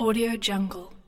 Audio Jungle.